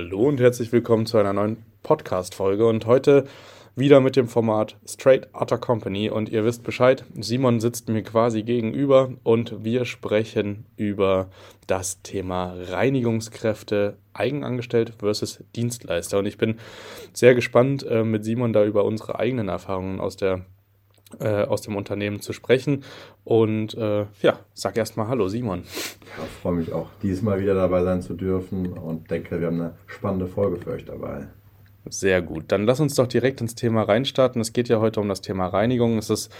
Hallo und herzlich willkommen zu einer neuen Podcast-Folge und heute wieder mit dem Format Straight Otter Company. Und ihr wisst Bescheid, Simon sitzt mir quasi gegenüber und wir sprechen über das Thema Reinigungskräfte eigenangestellt versus Dienstleister. Und ich bin sehr gespannt äh, mit Simon da über unsere eigenen Erfahrungen aus der äh, aus dem Unternehmen zu sprechen. Und äh, ja, sag erstmal Hallo, Simon. Ja, freue mich auch, dieses Mal wieder dabei sein zu dürfen und denke, wir haben eine spannende Folge für euch dabei. Sehr gut. Dann lass uns doch direkt ins Thema reinstarten. Es geht ja heute um das Thema Reinigung. Es ist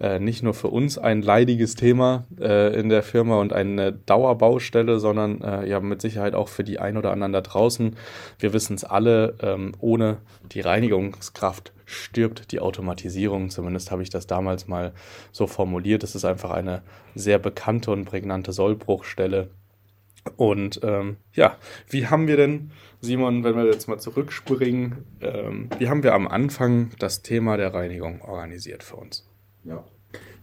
äh, nicht nur für uns ein leidiges Thema äh, in der Firma und eine Dauerbaustelle, sondern äh, ja mit Sicherheit auch für die ein oder anderen da draußen. Wir wissen es alle, ähm, ohne die Reinigungskraft stirbt die Automatisierung. Zumindest habe ich das damals mal so formuliert. Es ist einfach eine sehr bekannte und prägnante Sollbruchstelle. Und ähm, ja, wie haben wir denn, Simon, wenn wir jetzt mal zurückspringen, ähm, wie haben wir am Anfang das Thema der Reinigung organisiert für uns? Ja.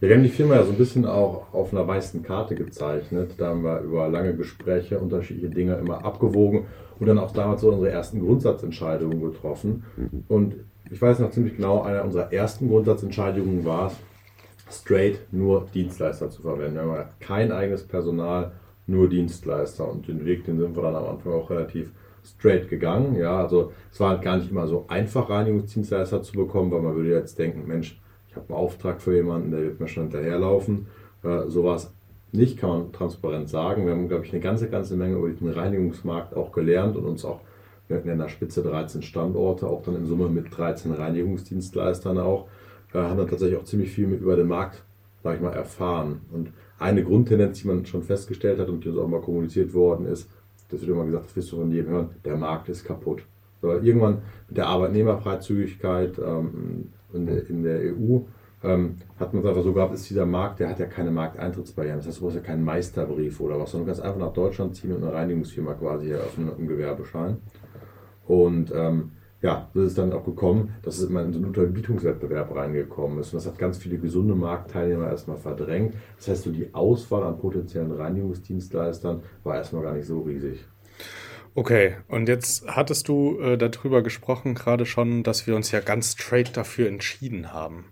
Wir haben die Firma ja so ein bisschen auch auf einer weißen Karte gezeichnet. Da haben wir über lange Gespräche unterschiedliche Dinge immer abgewogen und dann auch damals so unsere ersten Grundsatzentscheidungen getroffen. Und ich weiß noch ziemlich genau, eine unserer ersten Grundsatzentscheidungen war es, straight nur Dienstleister zu verwenden. Wir haben kein eigenes Personal, nur Dienstleister. Und den Weg, den sind wir dann am Anfang auch relativ straight gegangen. Ja, also es war halt gar nicht immer so einfach, Reinigungsdienstleister zu bekommen, weil man würde jetzt denken, Mensch, ich habe einen Auftrag für jemanden, der wird mir schon hinterherlaufen. Äh, sowas nicht, kann man transparent sagen. Wir haben, glaube ich, eine ganze, ganze Menge über den Reinigungsmarkt auch gelernt und uns auch, wir hatten in der Spitze 13 Standorte, auch dann in Summe mit 13 Reinigungsdienstleistern auch, äh, haben dann tatsächlich auch ziemlich viel mit über den Markt, sage ich mal, erfahren. Und eine Grundtendenz, die man schon festgestellt hat und die uns auch mal kommuniziert worden ist, das wird immer gesagt, das wirst du von jedem hören, der Markt ist kaputt. So, irgendwann mit der Arbeitnehmerfreizügigkeit ähm, in, der, in der EU ähm, hat man es einfach so gehabt, ist dieser Markt, der hat ja keine Markteintrittsbarrieren. Das heißt, du brauchst ja keinen Meisterbrief oder was, sondern du kannst einfach nach Deutschland ziehen und eine Reinigungsfirma quasi eröffnen mit einem Gewerbeschein. Und ähm, ja, so ist dann auch gekommen, dass es immer in so einen Unterbietungswettbewerb reingekommen ist. Und das hat ganz viele gesunde Marktteilnehmer erstmal verdrängt. Das heißt, so die Auswahl an potenziellen Reinigungsdienstleistern war erstmal gar nicht so riesig. Okay, und jetzt hattest du äh, darüber gesprochen, gerade schon, dass wir uns ja ganz straight dafür entschieden haben.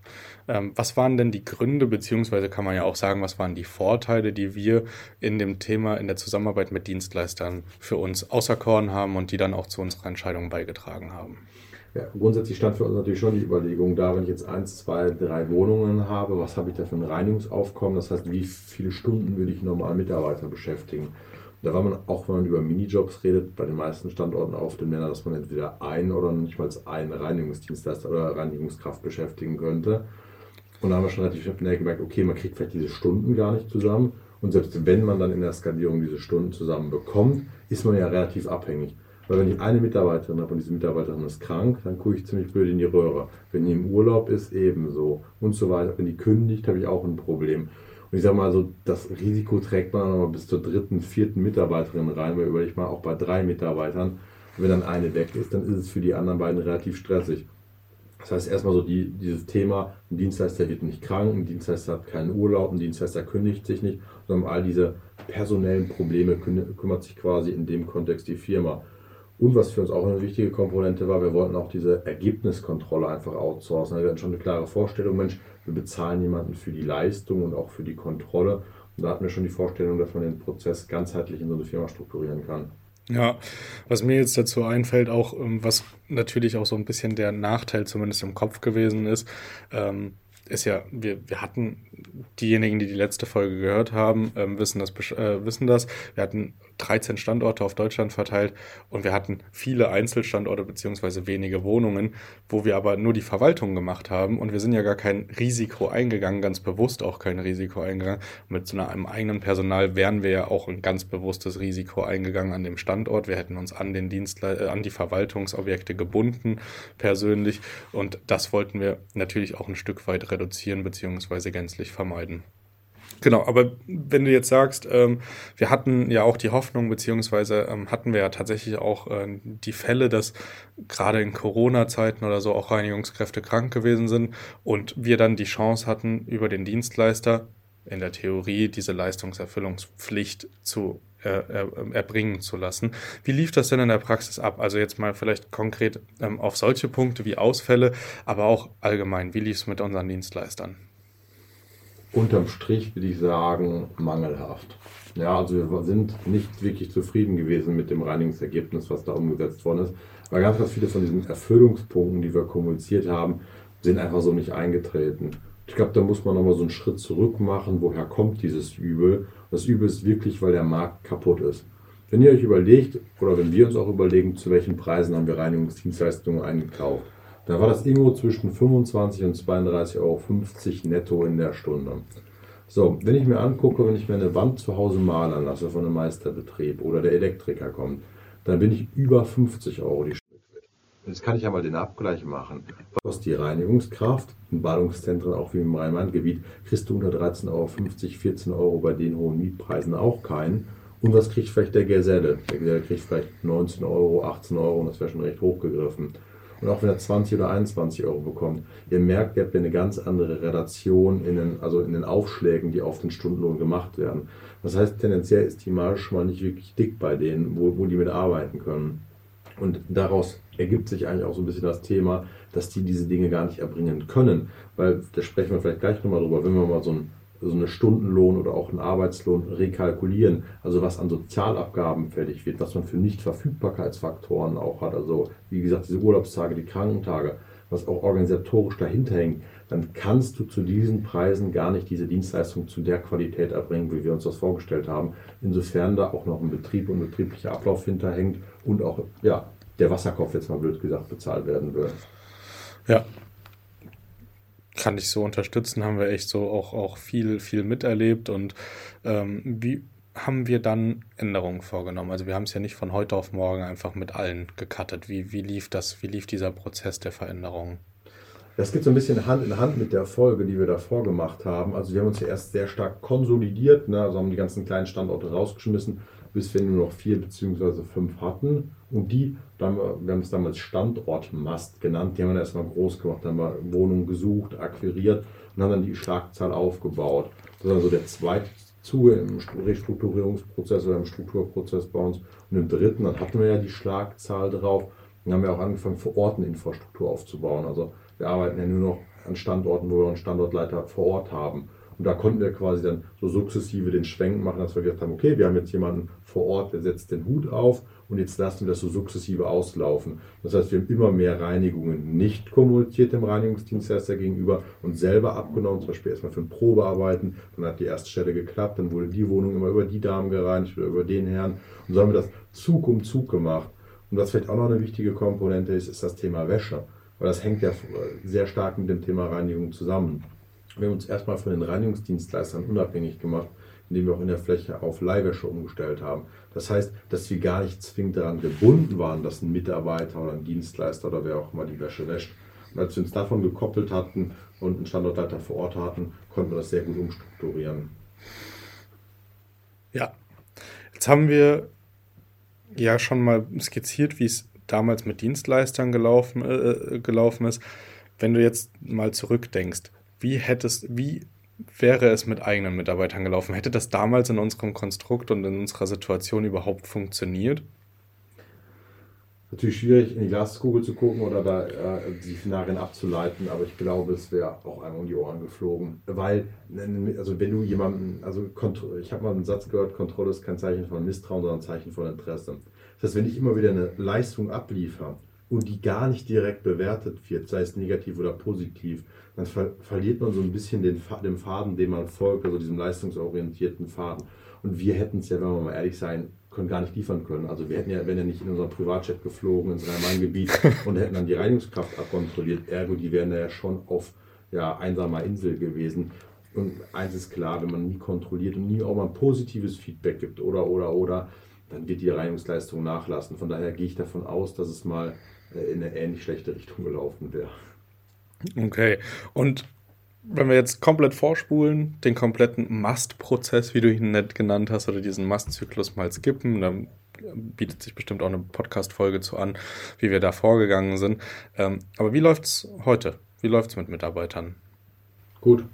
Ähm, was waren denn die Gründe, beziehungsweise kann man ja auch sagen, was waren die Vorteile, die wir in dem Thema, in der Zusammenarbeit mit Dienstleistern für uns auserkoren haben und die dann auch zu unserer Entscheidung beigetragen haben? Ja, grundsätzlich stand für uns natürlich schon die Überlegung da, wenn ich jetzt eins, zwei, drei Wohnungen habe, was habe ich da für ein Reinigungsaufkommen? Das heißt, wie viele Stunden würde ich normal Mitarbeiter beschäftigen? Da war man, auch wenn man über Minijobs redet, bei den meisten Standorten auf dem Nenner, dass man entweder einen oder nicht mal einen Reinigungsdienstleister oder Reinigungskraft beschäftigen könnte. Und da haben wir schon relativ schnell gemerkt, okay, man kriegt vielleicht diese Stunden gar nicht zusammen. Und selbst wenn man dann in der Skalierung diese Stunden zusammen bekommt, ist man ja relativ abhängig. Weil wenn ich eine Mitarbeiterin habe und diese Mitarbeiterin ist krank, dann gucke ich ziemlich blöd in die Röhre. Wenn die im Urlaub ist, ebenso. Und so weiter. Wenn die kündigt, habe ich auch ein Problem. Und ich sage mal so, das Risiko trägt man nochmal bis zur dritten, vierten Mitarbeiterin rein, weil überleg mal auch bei drei Mitarbeitern, wenn dann eine weg ist, dann ist es für die anderen beiden relativ stressig. Das heißt erstmal so die, dieses Thema, ein Dienstleister wird nicht krank, ein Dienstleister hat keinen Urlaub, ein Dienstleister kündigt sich nicht, sondern all diese personellen Probleme kümmert sich quasi in dem Kontext die Firma. Und was für uns auch eine wichtige Komponente war, wir wollten auch diese Ergebniskontrolle einfach outsourcen. Wir hatten schon eine klare Vorstellung, Mensch, wir bezahlen jemanden für die Leistung und auch für die Kontrolle. Und da hatten wir schon die Vorstellung, dass man den Prozess ganzheitlich in so eine Firma strukturieren kann. Ja, was mir jetzt dazu einfällt, auch ähm, was natürlich auch so ein bisschen der Nachteil zumindest im Kopf gewesen ist, ähm, ist ja, wir, wir hatten, diejenigen, die die letzte Folge gehört haben, ähm, wissen, das, äh, wissen das. Wir hatten 13 Standorte auf Deutschland verteilt und wir hatten viele Einzelstandorte beziehungsweise wenige Wohnungen, wo wir aber nur die Verwaltung gemacht haben und wir sind ja gar kein Risiko eingegangen, ganz bewusst auch kein Risiko eingegangen. mit so einem eigenen Personal wären wir ja auch ein ganz bewusstes Risiko eingegangen an dem Standort. Wir hätten uns an den Dienstle äh, an die Verwaltungsobjekte gebunden persönlich und das wollten wir natürlich auch ein Stück weit reduzieren beziehungsweise gänzlich vermeiden. Genau, aber wenn du jetzt sagst, ähm, wir hatten ja auch die Hoffnung, beziehungsweise ähm, hatten wir ja tatsächlich auch äh, die Fälle, dass gerade in Corona-Zeiten oder so auch Reinigungskräfte krank gewesen sind und wir dann die Chance hatten, über den Dienstleister in der Theorie diese Leistungserfüllungspflicht zu äh, erbringen zu lassen. Wie lief das denn in der Praxis ab? Also jetzt mal vielleicht konkret ähm, auf solche Punkte wie Ausfälle, aber auch allgemein. Wie lief es mit unseren Dienstleistern? Unterm Strich würde ich sagen, mangelhaft. Ja, also wir sind nicht wirklich zufrieden gewesen mit dem Reinigungsergebnis, was da umgesetzt worden ist, weil ganz, ganz viele von diesen Erfüllungspunkten, die wir kommuniziert haben, sind einfach so nicht eingetreten. Ich glaube, da muss man nochmal so einen Schritt zurück machen, woher kommt dieses Übel. Das Übel ist wirklich, weil der Markt kaputt ist. Wenn ihr euch überlegt, oder wenn wir uns auch überlegen, zu welchen Preisen haben wir Reinigungsdienstleistungen eingekauft, da war das irgendwo zwischen 25 und 32,50 Euro netto in der Stunde. So, wenn ich mir angucke, wenn ich mir eine Wand zu Hause malen lasse von einem Meisterbetrieb oder der Elektriker kommt, dann bin ich über 50 Euro die Stunde. Jetzt kann ich ja mal den Abgleich machen. Was die Reinigungskraft in Ballungszentren, auch wie im Rhein-Main-Gebiet, kriegst du unter 13,50 Euro, 14 Euro bei den hohen Mietpreisen auch keinen. Und was kriegt vielleicht der Geselle? Der Geselle kriegt vielleicht 19 Euro, 18 Euro und das wäre schon recht hochgegriffen und auch wenn er 20 oder 21 Euro bekommt. Ihr merkt, ihr habt eine ganz andere Relation in den, also in den Aufschlägen, die auf den Stundenlohn gemacht werden. Das heißt, tendenziell ist die Marge schon mal nicht wirklich dick bei denen, wo, wo die mit arbeiten können. Und daraus ergibt sich eigentlich auch so ein bisschen das Thema, dass die diese Dinge gar nicht erbringen können. Weil, da sprechen wir vielleicht gleich nochmal drüber, wenn wir mal so ein so eine Stundenlohn oder auch einen Arbeitslohn rekalkulieren, also was an Sozialabgaben fällig wird, was man für Nichtverfügbarkeitsfaktoren auch hat, also wie gesagt diese Urlaubstage, die Krankentage, was auch organisatorisch dahinter hängt, dann kannst du zu diesen Preisen gar nicht diese Dienstleistung zu der Qualität erbringen, wie wir uns das vorgestellt haben. Insofern da auch noch ein Betrieb und betrieblicher Ablauf hinterhängt und auch ja, der Wasserkopf jetzt mal blöd gesagt bezahlt werden will. Ja, kann ich so unterstützen, haben wir echt so auch, auch viel, viel miterlebt und ähm, wie haben wir dann Änderungen vorgenommen? Also wir haben es ja nicht von heute auf morgen einfach mit allen gecuttet. Wie, wie lief das, wie lief dieser Prozess der Veränderung? Das geht so ein bisschen Hand in Hand mit der Folge, die wir davor gemacht haben. Also wir haben uns ja erst sehr stark konsolidiert, ne? also haben die ganzen kleinen Standorte rausgeschmissen, bis wir nur noch vier bzw. fünf hatten. Und die, wir haben es damals Standortmast genannt, die haben wir erstmal groß gemacht, haben wir Wohnungen gesucht, akquiriert und haben dann die Schlagzahl aufgebaut. Das ist also der zweite Zuge im Restrukturierungsprozess oder im Strukturprozess bei uns. Und im dritten, dann hatten wir ja die Schlagzahl drauf. Dann haben wir auch angefangen, vor Ort eine Infrastruktur aufzubauen. Also wir arbeiten ja nur noch an Standorten, wo wir einen Standortleiter vor Ort haben. Und da konnten wir quasi dann so sukzessive den Schwenk machen, dass wir gesagt haben, okay, wir haben jetzt jemanden vor Ort, der setzt den Hut auf und jetzt lassen wir das so sukzessive auslaufen. Das heißt, wir haben immer mehr Reinigungen nicht kommuniziert dem Reinigungsdienstleister gegenüber und selber abgenommen, zum Beispiel erstmal für ein Probearbeiten, dann hat die erste Stelle geklappt, dann wurde die Wohnung immer über die Damen gereinigt oder über den Herrn und so haben wir das Zug um Zug gemacht. Und was vielleicht auch noch eine wichtige Komponente ist, ist das Thema Wäsche, weil das hängt ja sehr stark mit dem Thema Reinigung zusammen. Wir haben uns erstmal von den Reinigungsdienstleistern unabhängig gemacht indem wir auch in der Fläche auf Leihwäsche umgestellt haben. Das heißt, dass wir gar nicht zwingend daran gebunden waren, dass ein Mitarbeiter oder ein Dienstleister oder wer auch immer die Wäsche wäscht. Und als wir uns davon gekoppelt hatten und einen Standortleiter vor Ort hatten, konnten wir das sehr gut umstrukturieren. Ja, jetzt haben wir ja schon mal skizziert, wie es damals mit Dienstleistern gelaufen, äh, gelaufen ist. wenn du jetzt mal zurückdenkst, wie hättest, wie wäre es mit eigenen Mitarbeitern gelaufen? Hätte das damals in unserem Konstrukt und in unserer Situation überhaupt funktioniert? Natürlich schwierig, in die Glaskugel zu gucken oder da äh, die Szenarien abzuleiten, aber ich glaube, es wäre auch einmal um die Ohren geflogen. Weil, also wenn du jemanden, also ich habe mal einen Satz gehört, Kontrolle ist kein Zeichen von Misstrauen, sondern ein Zeichen von Interesse. Das heißt, wenn ich immer wieder eine Leistung abliefere und die gar nicht direkt bewertet wird, sei es negativ oder positiv, dann ver verliert man so ein bisschen den, den Faden, dem man folgt, also diesem leistungsorientierten Faden. Und wir hätten es ja, wenn wir mal ehrlich sein, können gar nicht liefern können. Also wir hätten ja, wenn er nicht in unser Privatjet geflogen, ins Rhein-Main-Gebiet und hätten dann die Reinigungskraft abkontrolliert, ergo, die wären ja schon auf ja, einsamer Insel gewesen. Und eins ist klar, wenn man nie kontrolliert und nie auch mal ein positives Feedback gibt oder, oder, oder, dann wird die Reinigungsleistung nachlassen. Von daher gehe ich davon aus, dass es mal äh, in eine ähnlich schlechte Richtung gelaufen wäre. Okay. Und wenn wir jetzt komplett vorspulen, den kompletten Mast-Prozess, wie du ihn nett genannt hast, oder diesen Mast-Zyklus mal skippen, dann bietet sich bestimmt auch eine Podcast-Folge zu an, wie wir da vorgegangen sind. Ähm, aber wie läuft es heute? Wie läuft es mit Mitarbeitern? Gut.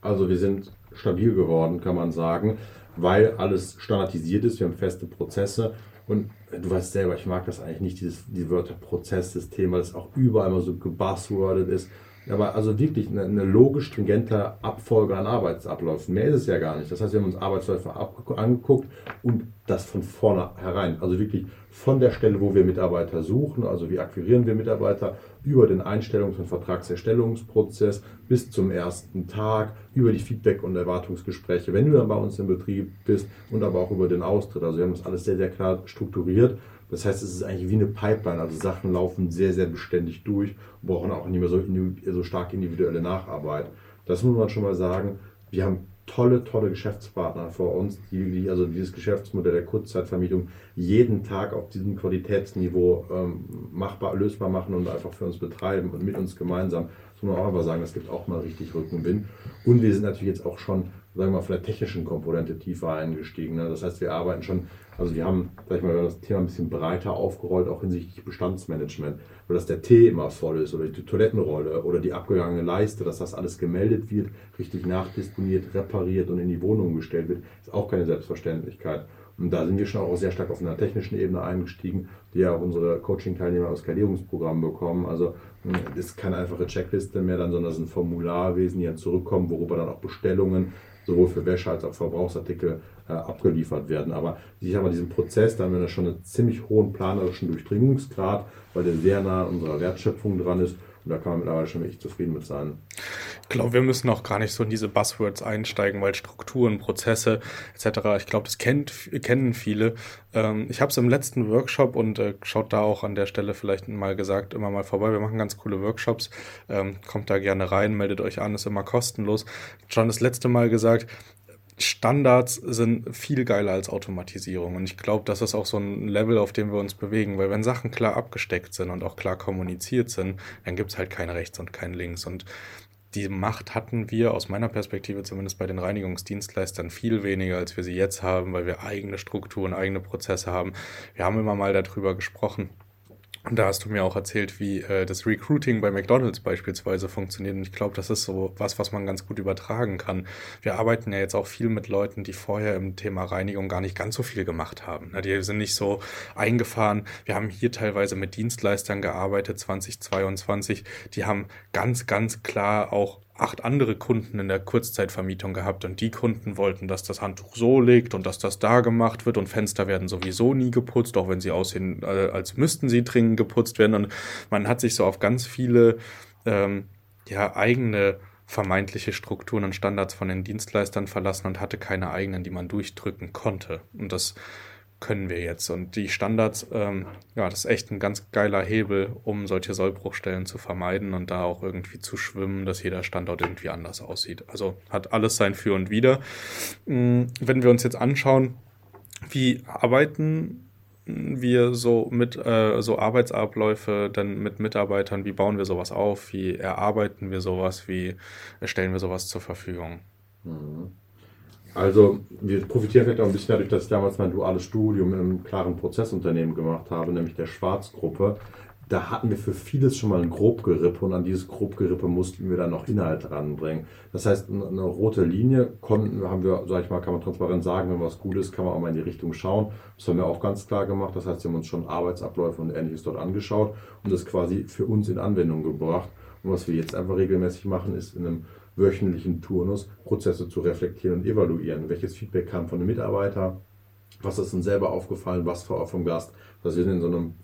Also wir sind stabil geworden, kann man sagen, weil alles standardisiert ist. Wir haben feste Prozesse. Und du weißt selber, ich mag das eigentlich nicht, dieses, die Wörter Prozesssystem, weil es auch überall immer so gebuzzwordet ist. Aber also wirklich eine, eine logisch stringente Abfolge an Arbeitsabläufen. Mehr ist es ja gar nicht. Das heißt, wir haben uns Arbeitsläufe angeguckt und das von vornherein. Also wirklich von der Stelle, wo wir Mitarbeiter suchen, also wie akquirieren wir Mitarbeiter, über den Einstellungs- und Vertragserstellungsprozess bis zum ersten Tag, über die Feedback- und Erwartungsgespräche, wenn du dann bei uns im Betrieb bist und aber auch über den Austritt. Also wir haben das alles sehr, sehr klar strukturiert das heißt, es ist eigentlich wie eine Pipeline. Also Sachen laufen sehr, sehr beständig durch und brauchen auch nicht mehr so, so stark individuelle Nacharbeit. Das muss man schon mal sagen. Wir haben tolle, tolle Geschäftspartner vor uns, die, also dieses Geschäftsmodell der Kurzzeitvermietung jeden Tag auf diesem Qualitätsniveau ähm, machbar, lösbar machen und einfach für uns betreiben und mit uns gemeinsam. Das muss man auch einfach sagen, das gibt auch mal richtig Rückenwind. Und wir sind natürlich jetzt auch schon, sagen wir mal, von der technischen Komponente tiefer eingestiegen. Ne? Das heißt, wir arbeiten schon also wir haben, sag ich mal, das Thema ein bisschen breiter aufgerollt, auch hinsichtlich Bestandsmanagement, weil das der Tee immer voll ist oder die Toilettenrolle oder die abgegangene Leiste, dass das alles gemeldet wird, richtig nachdisponiert, repariert und in die Wohnung gestellt wird, ist auch keine Selbstverständlichkeit. Und da sind wir schon auch sehr stark auf einer technischen Ebene eingestiegen, die ja auch unsere Coaching-Teilnehmer aus Skalierungsprogrammen bekommen. Also das ist keine einfache Checkliste mehr, dann, sondern es ist ein Formularwesen, die dann zurückkommen, worüber dann auch Bestellungen sowohl für Wäsche als auch Verbrauchsartikel äh, abgeliefert werden. Aber ich habe diesen Prozess, da haben wir schon einen ziemlich hohen planerischen Durchdringungsgrad, weil der sehr nah an unserer Wertschöpfung dran ist. Da kann man mittlerweile schon wirklich zufrieden mit sein. Ich glaube, wir müssen auch gar nicht so in diese Buzzwords einsteigen, weil Strukturen, Prozesse etc., ich glaube, das kennt, kennen viele. Ähm, ich habe es im letzten Workshop und äh, schaut da auch an der Stelle vielleicht mal gesagt, immer mal vorbei. Wir machen ganz coole Workshops. Ähm, kommt da gerne rein, meldet euch an, ist immer kostenlos. Schon das letzte Mal gesagt, Standards sind viel geiler als Automatisierung. Und ich glaube, das ist auch so ein Level, auf dem wir uns bewegen. Weil wenn Sachen klar abgesteckt sind und auch klar kommuniziert sind, dann gibt es halt kein Rechts und kein Links. Und die Macht hatten wir aus meiner Perspektive zumindest bei den Reinigungsdienstleistern viel weniger, als wir sie jetzt haben, weil wir eigene Strukturen, eigene Prozesse haben. Wir haben immer mal darüber gesprochen und da hast du mir auch erzählt, wie äh, das Recruiting bei McDonald's beispielsweise funktioniert. Und ich glaube, das ist so was, was man ganz gut übertragen kann. Wir arbeiten ja jetzt auch viel mit Leuten, die vorher im Thema Reinigung gar nicht ganz so viel gemacht haben. Die sind nicht so eingefahren. Wir haben hier teilweise mit Dienstleistern gearbeitet, 2022. Die haben ganz, ganz klar auch acht andere Kunden in der Kurzzeitvermietung gehabt und die Kunden wollten, dass das Handtuch so liegt und dass das da gemacht wird und Fenster werden sowieso nie geputzt, auch wenn sie aussehen, äh, als müssten sie dringend geputzt werden. Und man hat sich so auf ganz viele ähm, ja, eigene vermeintliche Strukturen und Standards von den Dienstleistern verlassen und hatte keine eigenen, die man durchdrücken konnte. Und das können wir jetzt. Und die Standards, ähm, ja, das ist echt ein ganz geiler Hebel, um solche Sollbruchstellen zu vermeiden und da auch irgendwie zu schwimmen, dass jeder Standort irgendwie anders aussieht. Also hat alles sein Für und Wider. Mm, wenn wir uns jetzt anschauen, wie arbeiten wir so mit äh, so Arbeitsabläufe denn mit Mitarbeitern, wie bauen wir sowas auf, wie erarbeiten wir sowas, wie stellen wir sowas zur Verfügung? Mhm. Also wir profitieren vielleicht auch ein bisschen dadurch, dass ich damals mein duales Studium in einem klaren Prozessunternehmen gemacht habe, nämlich der Schwarzgruppe. da hatten wir für vieles schon mal ein Grobgerippe und an dieses Grobgerippe mussten wir dann noch Inhalt ranbringen. Das heißt, eine rote Linie konnten, haben wir, sag ich mal, kann man transparent sagen, wenn was gut ist, kann man auch mal in die Richtung schauen. Das haben wir auch ganz klar gemacht. Das heißt, wir haben uns schon Arbeitsabläufe und ähnliches dort angeschaut und das quasi für uns in Anwendung gebracht. Und was wir jetzt einfach regelmäßig machen, ist in einem wöchentlichen Turnus Prozesse zu reflektieren und evaluieren. Welches Feedback kam von den Mitarbeitern? Was ist uns selber aufgefallen? Was war vom Gast? dass wir sind in so einem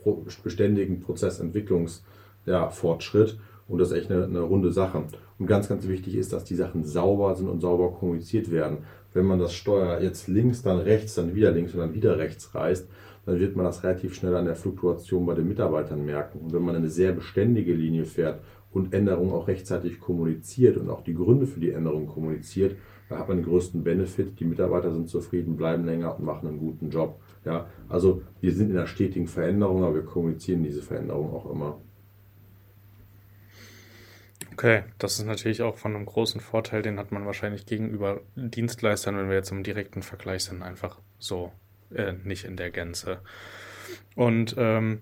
beständigen Prozessentwicklungsfortschritt ja, und das ist echt eine, eine runde Sache. Und ganz, ganz wichtig ist, dass die Sachen sauber sind und sauber kommuniziert werden. Wenn man das Steuer jetzt links, dann rechts, dann wieder links und dann wieder rechts reißt, dann wird man das relativ schnell an der Fluktuation bei den Mitarbeitern merken. Und wenn man eine sehr beständige Linie fährt und Änderungen auch rechtzeitig kommuniziert und auch die Gründe für die Änderungen kommuniziert, da hat man den größten Benefit. Die Mitarbeiter sind zufrieden, bleiben länger und machen einen guten Job. Ja, also wir sind in einer stetigen Veränderung, aber wir kommunizieren diese Veränderung auch immer. Okay, das ist natürlich auch von einem großen Vorteil, den hat man wahrscheinlich gegenüber Dienstleistern, wenn wir jetzt im direkten Vergleich sind, einfach so äh, nicht in der Gänze. Und ähm,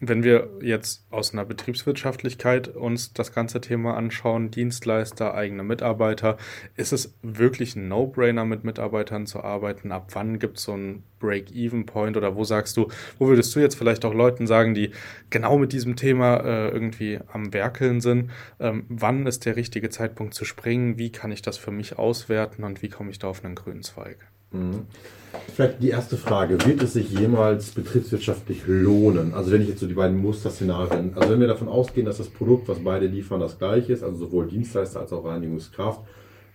wenn wir jetzt aus einer Betriebswirtschaftlichkeit uns das ganze Thema anschauen, Dienstleister, eigene Mitarbeiter, ist es wirklich ein No-Brainer, mit Mitarbeitern zu arbeiten? Ab wann gibt es so einen Break-Even-Point oder wo sagst du, wo würdest du jetzt vielleicht auch Leuten sagen, die genau mit diesem Thema äh, irgendwie am Werkeln sind, ähm, wann ist der richtige Zeitpunkt zu springen? Wie kann ich das für mich auswerten und wie komme ich da auf einen grünen Zweig? Mhm. Vielleicht die erste Frage, wird es sich jemals betriebswirtschaftlich lohnen? Also wenn ich jetzt so die beiden Musterszenarien, also wenn wir davon ausgehen, dass das Produkt, was beide liefern, das gleiche ist, also sowohl Dienstleister als auch Reinigungskraft,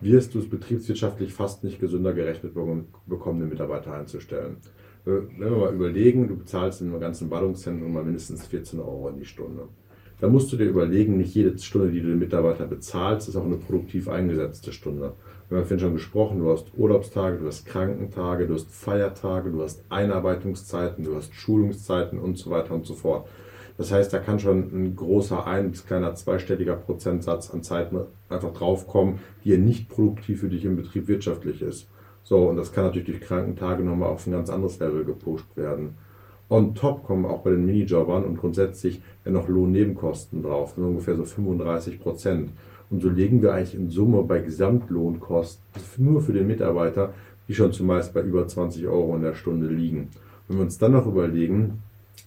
wirst du es betriebswirtschaftlich fast nicht gesünder gerechnet bekommen, den Mitarbeiter einzustellen. Äh, wenn wir mal überlegen, du bezahlst in einem ganzen Ballungszentrum mal mindestens 14 Euro in die Stunde. Da musst du dir überlegen, nicht jede Stunde, die du den Mitarbeiter bezahlst, ist auch eine produktiv eingesetzte Stunde. Wir haben vorhin schon gesprochen, du hast Urlaubstage, du hast Krankentage, du hast Feiertage, du hast Einarbeitungszeiten, du hast Schulungszeiten und so weiter und so fort. Das heißt, da kann schon ein großer ein- bis kleiner zweistelliger Prozentsatz an Zeiten einfach draufkommen, die ja nicht produktiv für dich im Betrieb wirtschaftlich ist. So, und das kann natürlich durch Krankentage nochmal auf ein ganz anderes Level gepusht werden. On top kommen auch bei den Minijobbern und grundsätzlich ja noch Lohnnebenkosten drauf, ungefähr so 35 Prozent. Und so legen wir eigentlich in Summe bei Gesamtlohnkosten nur für den Mitarbeiter, die schon zumeist bei über 20 Euro in der Stunde liegen. Wenn wir uns dann noch überlegen,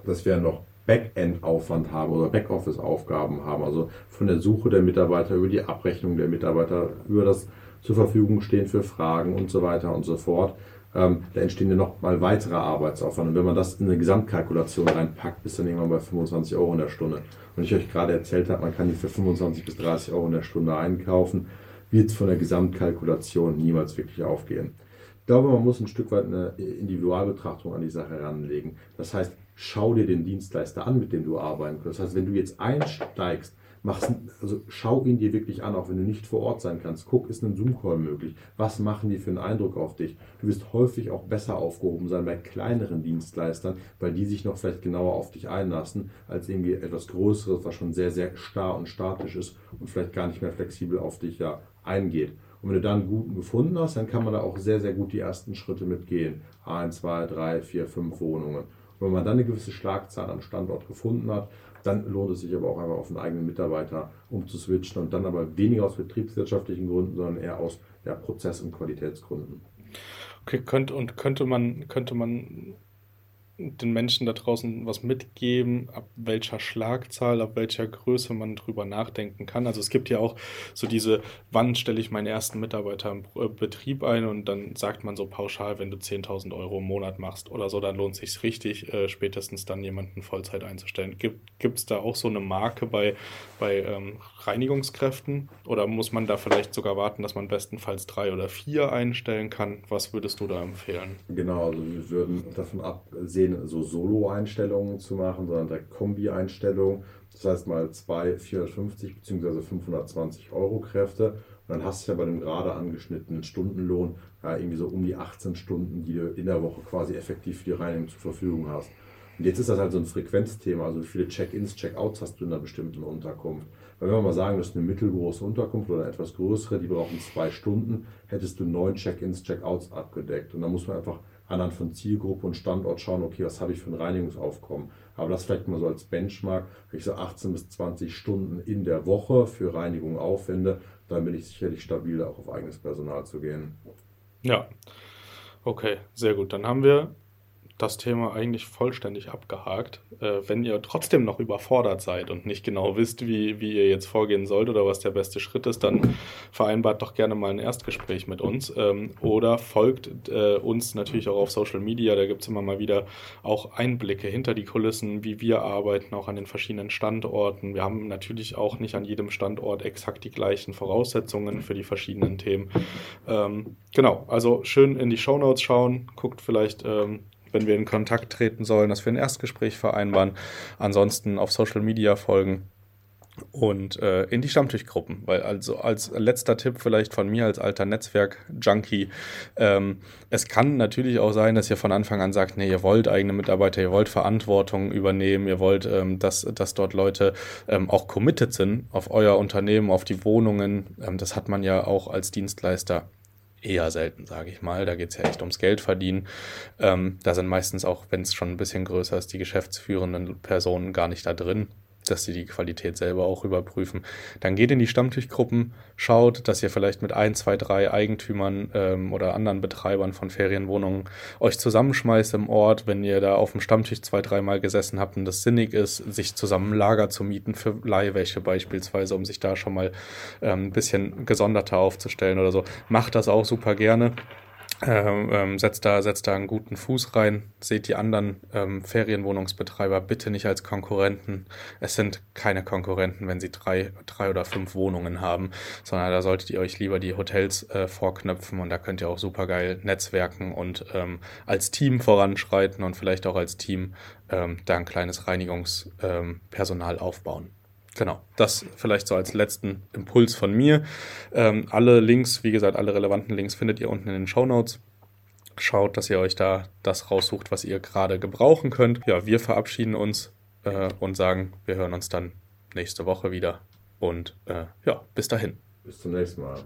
dass wir noch Backend-Aufwand haben oder Backoffice-Aufgaben haben, also von der Suche der Mitarbeiter über die Abrechnung der Mitarbeiter, über das zur Verfügung stehen für Fragen und so weiter und so fort, ähm, da entstehen ja noch mal weitere Arbeitsaufwand. Und wenn man das in eine Gesamtkalkulation reinpackt, ist dann irgendwann bei 25 Euro in der Stunde. Und ich euch gerade erzählt habe, man kann die für 25 bis 30 Euro in der Stunde einkaufen, wird es von der Gesamtkalkulation niemals wirklich aufgehen. Ich glaube, man muss ein Stück weit eine Individualbetrachtung an die Sache heranlegen. Das heißt, schau dir den Dienstleister an, mit dem du arbeiten kannst. Das heißt, wenn du jetzt einsteigst Mach's, also schau ihn dir wirklich an, auch wenn du nicht vor Ort sein kannst. Guck, ist ein Zoom-Call möglich? Was machen die für einen Eindruck auf dich? Du wirst häufig auch besser aufgehoben sein bei kleineren Dienstleistern, weil die sich noch vielleicht genauer auf dich einlassen, als irgendwie etwas Größeres, was schon sehr, sehr starr und statisch ist und vielleicht gar nicht mehr flexibel auf dich ja eingeht. Und wenn du da einen guten gefunden hast, dann kann man da auch sehr, sehr gut die ersten Schritte mitgehen. Ein, zwei, drei, vier, fünf Wohnungen. Wenn man dann eine gewisse Schlagzahl am Standort gefunden hat, dann lohnt es sich aber auch einfach auf einen eigenen Mitarbeiter umzuswitchen und dann aber weniger aus betriebswirtschaftlichen Gründen, sondern eher aus ja, Prozess- und Qualitätsgründen. Okay, könnte, und könnte man, könnte man den Menschen da draußen was mitgeben, ab welcher Schlagzahl, ab welcher Größe man drüber nachdenken kann. Also es gibt ja auch so diese, wann stelle ich meinen ersten Mitarbeiter im äh, Betrieb ein und dann sagt man so pauschal, wenn du 10.000 Euro im Monat machst oder so, dann lohnt sich richtig, äh, spätestens dann jemanden Vollzeit einzustellen. Gibt es da auch so eine Marke bei, bei ähm, Reinigungskräften oder muss man da vielleicht sogar warten, dass man bestenfalls drei oder vier einstellen kann? Was würdest du da empfehlen? Genau, also wir würden davon absehen, sehen, so Solo-Einstellungen zu machen, sondern direkt Kombi-Einstellungen. Das heißt mal zwei 450 bzw. 520 Euro Kräfte. Und dann hast du ja bei dem gerade angeschnittenen Stundenlohn ja, irgendwie so um die 18 Stunden, die du in der Woche quasi effektiv für die Reinigung zur Verfügung hast. Und jetzt ist das halt so ein Frequenzthema. Also wie viele Check-ins, Check-outs hast du in einer bestimmten Unterkunft? Weil wenn wir mal sagen, das ist eine mittelgroße Unterkunft oder eine etwas größere, die brauchen zwei Stunden, hättest du neun Check-ins, Check-outs abgedeckt. Und da muss man einfach anhand von Zielgruppe und Standort schauen, okay, was habe ich für ein Reinigungsaufkommen. Aber das vielleicht mal so als Benchmark, wenn ich so 18 bis 20 Stunden in der Woche für Reinigung aufwende, dann bin ich sicherlich stabil, auch auf eigenes Personal zu gehen. Ja, okay, sehr gut. Dann haben wir das Thema eigentlich vollständig abgehakt. Äh, wenn ihr trotzdem noch überfordert seid und nicht genau wisst, wie, wie ihr jetzt vorgehen sollt oder was der beste Schritt ist, dann vereinbart doch gerne mal ein Erstgespräch mit uns ähm, oder folgt äh, uns natürlich auch auf Social Media. Da gibt es immer mal wieder auch Einblicke hinter die Kulissen, wie wir arbeiten, auch an den verschiedenen Standorten. Wir haben natürlich auch nicht an jedem Standort exakt die gleichen Voraussetzungen für die verschiedenen Themen. Ähm, genau, also schön in die Show Notes schauen, guckt vielleicht ähm, wenn wir in Kontakt treten sollen, dass wir ein Erstgespräch vereinbaren. Ansonsten auf Social Media folgen und äh, in die Stammtischgruppen, weil also als letzter Tipp vielleicht von mir als alter Netzwerk-Junkie, ähm, es kann natürlich auch sein, dass ihr von Anfang an sagt, nee, ihr wollt eigene Mitarbeiter, ihr wollt Verantwortung übernehmen, ihr wollt, ähm, dass, dass dort Leute ähm, auch committed sind auf euer Unternehmen, auf die Wohnungen. Ähm, das hat man ja auch als Dienstleister eher selten, sage ich mal. Da geht es ja echt ums Geld verdienen. Ähm, da sind meistens auch, wenn es schon ein bisschen größer ist, die geschäftsführenden Personen gar nicht da drin dass sie die Qualität selber auch überprüfen. Dann geht in die Stammtischgruppen, schaut, dass ihr vielleicht mit ein, zwei, drei Eigentümern ähm, oder anderen Betreibern von Ferienwohnungen euch zusammenschmeißt im Ort, wenn ihr da auf dem Stammtisch zwei, dreimal gesessen habt und das sinnig ist, sich zusammen Lager zu mieten für Leihwäsche beispielsweise, um sich da schon mal ähm, ein bisschen gesonderter aufzustellen oder so. Macht das auch super gerne. Ähm, ähm, setzt, da, setzt da einen guten Fuß rein. Seht die anderen ähm, Ferienwohnungsbetreiber bitte nicht als Konkurrenten. Es sind keine Konkurrenten, wenn sie drei, drei oder fünf Wohnungen haben, sondern da solltet ihr euch lieber die Hotels äh, vorknöpfen und da könnt ihr auch super geil netzwerken und ähm, als Team voranschreiten und vielleicht auch als Team ähm, da ein kleines Reinigungspersonal aufbauen. Genau, das vielleicht so als letzten Impuls von mir. Ähm, alle Links, wie gesagt, alle relevanten Links findet ihr unten in den Show Notes. Schaut, dass ihr euch da das raussucht, was ihr gerade gebrauchen könnt. Ja, wir verabschieden uns äh, und sagen, wir hören uns dann nächste Woche wieder. Und äh, ja, bis dahin. Bis zum nächsten Mal.